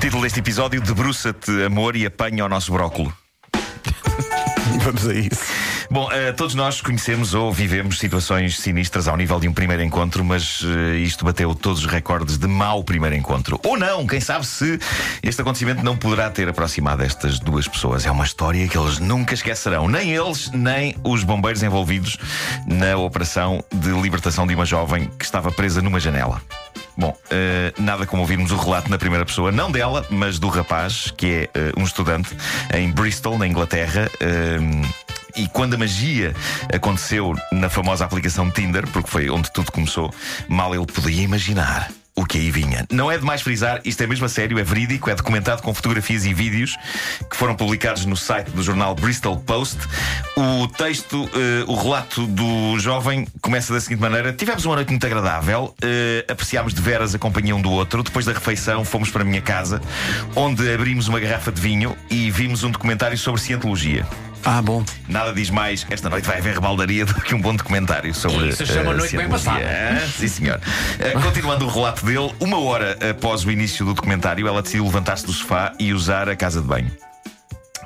Título deste episódio: Debruça-te, amor, e apanha o nosso brócolo. Vamos a isso. Bom, eh, todos nós conhecemos ou vivemos situações sinistras ao nível de um primeiro encontro, mas eh, isto bateu todos os recordes de mau primeiro encontro. Ou não, quem sabe se este acontecimento não poderá ter aproximado estas duas pessoas. É uma história que eles nunca esquecerão, nem eles, nem os bombeiros envolvidos na operação de libertação de uma jovem que estava presa numa janela. Bom, eh, nada como ouvirmos o relato na primeira pessoa, não dela, mas do rapaz, que é eh, um estudante em Bristol, na Inglaterra. eh, e quando a magia aconteceu na famosa aplicação Tinder, porque foi onde tudo começou, mal ele podia imaginar o que aí vinha. Não é demais frisar, isto é mesmo a sério, é verídico, é documentado com fotografias e vídeos que foram publicados no site do jornal Bristol Post. O texto, eh, o relato do jovem começa da seguinte maneira: Tivemos uma noite muito agradável, eh, apreciámos de veras a companhia um do outro. Depois da refeição, fomos para a minha casa, onde abrimos uma garrafa de vinho e vimos um documentário sobre cientologia. Ah, bom. Nada diz mais, esta noite vai haver rebaldaria do que um bom documentário sobre. Isso se chama eh, noite bem passada. Ah, Sim, senhor. Eh, continuando o relato dele, uma hora após o início do documentário, ela decidiu levantar-se do sofá e usar a casa de banho.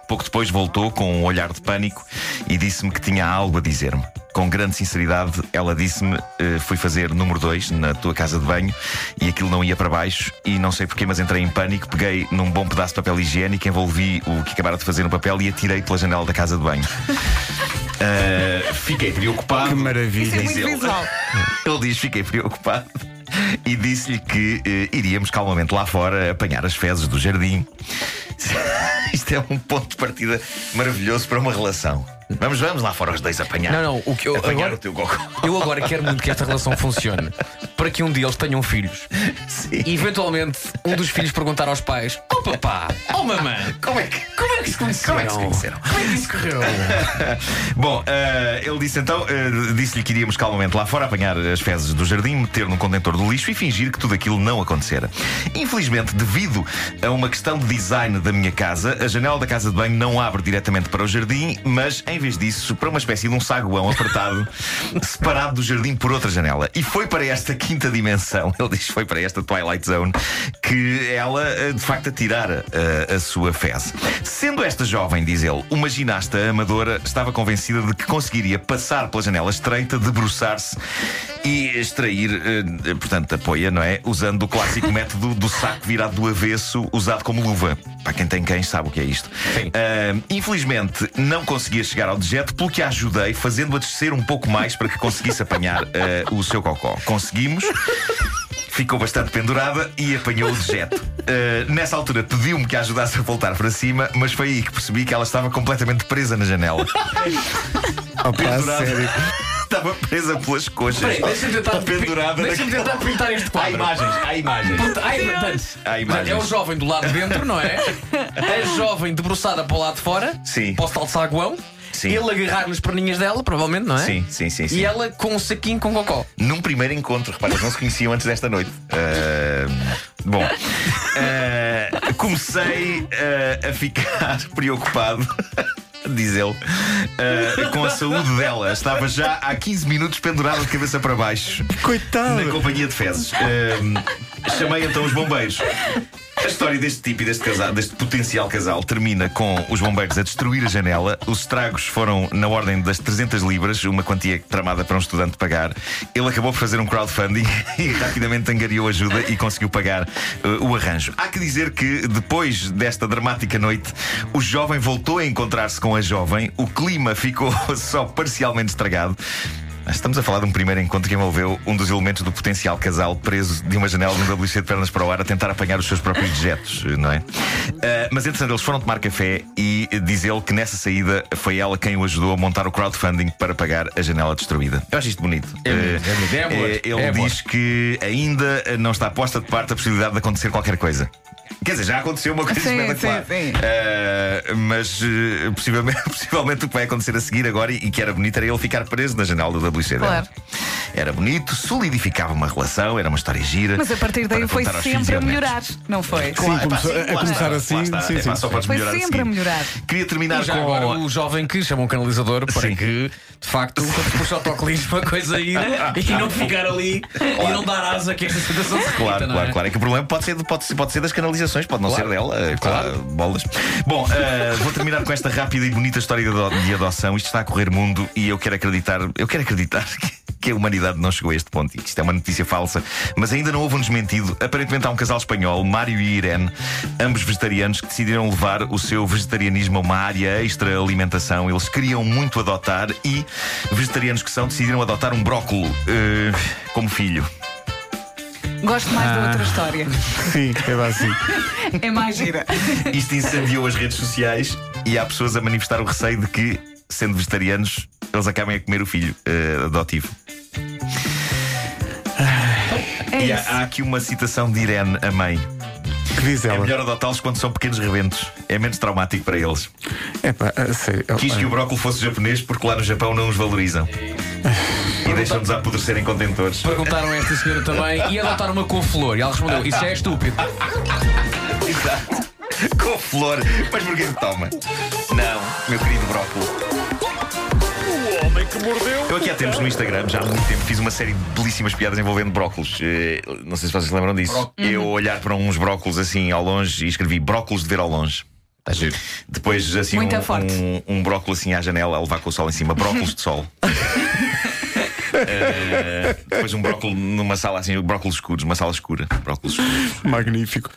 Pouco depois voltou com um olhar de pânico e disse-me que tinha algo a dizer-me. Com grande sinceridade, ela disse-me: eh, Fui fazer número 2 na tua casa de banho e aquilo não ia para baixo. E não sei porquê, mas entrei em pânico. Peguei num bom pedaço de papel higiênico, envolvi o que acabara de fazer no papel e atirei pela janela da casa de banho. Eh, fiquei preocupado. Que maravilha. Diz ele. Ele diz: Fiquei preocupado. E disse-lhe que eh, iríamos calmamente lá fora apanhar as fezes do jardim. Isto é um ponto de partida maravilhoso para uma relação. Vamos, vamos lá fora os dois apanhar. Não, não, o que eu apanhar agora- o teu. Eu agora quero muito que esta relação funcione para que um dia eles tenham filhos. Sim. E eventualmente um dos filhos perguntar aos pais: Oh papá, oh mamãe, Como é que. como é que se conheceram? Como é que se conheceram? Como é que isso correu? Bom, eh, ele disse então, eh, disse-lhe que iríamos calmamente lá fora apanhar as fezes do jardim, meter num contentor do lixo e fingir que tudo aquilo não acontecera. Infelizmente, devido a uma questão de design da minha casa, a janela da casa de banho não abre diretamente para o jardim, mas em vez disso, para uma espécie de um saguão apertado, separado do jardim por outra janela. E foi para esta quinta dimensão, ele diz, foi para esta Twilight Zone, que ela eh, de facto atirara eh, a sua fez. Sendo esta jovem, diz ele, uma ginasta amadora, estava convencida de que conseguiria passar pela janela estreita, debruçar-se e extrair, eh, portanto, a poia, não é? Usando o clássico método do saco virado do avesso, usado como luva. Para quem tem cães sabe o que é isto. Ah, infelizmente, não conseguia chegar ao dejeto, pelo que a ajudei, fazendo-a descer um pouco mais para que conseguisse apanhar ah, o seu cocó. Conseguimos. Ficou bastante pendurada e apanhou o dejeto. Uh, nessa altura pediu-me que a ajudasse a voltar para cima, mas foi aí que percebi que ela estava completamente presa na janela. Opa, Pendurada. sério. Estava presa pelas coxas. Peraí, deixa-me tentar, pendurada deixa-me tentar pintar este Há quadro. imagens, há imagens. Porta- Ai, portanto, Há portanto, imagens. é o jovem do lado de dentro, não é? A jovem debruçada para o lado de fora, Sim. para o tal saguão. Sim. Ele agarrar nas perninhas dela, provavelmente, não é? Sim, sim, sim, sim. E ela com um saquinho com cocó. Num primeiro encontro, repara, eles não se conheciam antes desta noite. Ah, bom, ah, comecei ah, a ficar preocupado. Diz ele, ah, com a saúde dela. Estava já há 15 minutos pendurada de cabeça para baixo na Coitado. companhia de fezes. Ah, chamei então os bombeiros. História deste tipo e deste casal, deste potencial casal, termina com os bombeiros a destruir a janela. Os estragos foram na ordem das 300 libras, uma quantia tramada para um estudante pagar. Ele acabou por fazer um crowdfunding e rapidamente angariou ajuda e conseguiu pagar eh, o arranjo. Há que dizer que depois desta dramática noite, o jovem voltou a encontrar-se com a jovem. O clima ficou só parcialmente estragado. Estamos a falar de um primeiro encontro que envolveu um dos elementos do potencial casal preso de uma janela de um WC de pernas para o ar a tentar apanhar os seus próprios dejetos, não é? Ah, mas entretanto eles foram tomar café e diz ele que nessa saída foi ela quem o ajudou a montar o crowdfunding para pagar a janela destruída. Eu acho isto bonito. É bonito, é bonito, é Ah, amor, ele é amor. diz que ainda não está posta de parte a possibilidade de acontecer qualquer coisa. Quer dizer, já aconteceu uma coisa Sim, espetacular. sim, sim. Uh, mas uh, possivelmente, possivelmente o que vai acontecer a seguir agora e, e que era bonito era ele ficar preso na janela do WC. Claro. Era bonito, solidificava uma relação, era uma história gira. Mas a partir daí foi sempre a melhorar, não foi? Sim, Claro, começou- epá, a começar está, assim, está. sim, Epá, sim. Só podes Foi melhorar sempre a assim. melhorar. Queria terminar E já com. agora o jovem que chama um canalizador para Sim. que, de facto, quando se puxa o autocolismo, a coisa ir e não ficar ali e não dar asa que esta situação se repita, Claro, claro, é? claro. É que o problema pode ser, pode pode ser das canalizações, pode não Claro. ser dela. eh, Claro, bolas. Bom, eh, vou terminar com esta rápida e bonita história de, ado- de adoção. Isto está a correr mundo e eu quero acreditar, eu quero acreditar que, que a humanidade não chegou a este ponto e que isto é uma notícia falsa, mas ainda não houve um desmentido. Aparentemente há um casal espanhol, Mário e Irene, ambos vegetarianos, que decidiram levar o seu vegetarianismo a uma área extra alimentação. Eles queriam muito adotar e, vegetarianos que são, decidiram adotar um brócolo eh, como filho. Gosto mais Ah. da outra história. Sim, é assim. É mais gira. Isto incendiou as redes sociais e há pessoas a manifestar o receio de que, sendo vegetarianos, eles acabem a comer o filho eh, adotivo. É E há, há aqui uma citação de Irene, a mãe. Que diz É ela? melhor adotá-los quando são pequenos rebentos. É menos traumático para eles. É pá, a sério. Quis que o brócolis fosse japonês porque lá no Japão não os valorizam. E deixam-nos apodrecer em contentores. Perguntaram a esta senhora também e adotar uma couve-flor. E ela respondeu: Isso já é estúpido. Exato. Com flor. Mas porquê que toma? Não, meu querido brócolis. Eu aqui há tempos no Instagram, já há muito tempo, fiz uma série de belíssimas piadas envolvendo brócolis. Eh, não sei se vocês se lembram disso. Bró- Eu olhar para uns brócolis assim ao longe e escrevi brócolis de ver ao longe. Giro. Depois assim Muito um, forte. um, um brócolis assim à janela a levar com o sol em cima, brócolis de sol. Eh, depois um brócolis numa sala assim, brócolis escuros, uma sala escura. Brócolis escuros. Magnífico.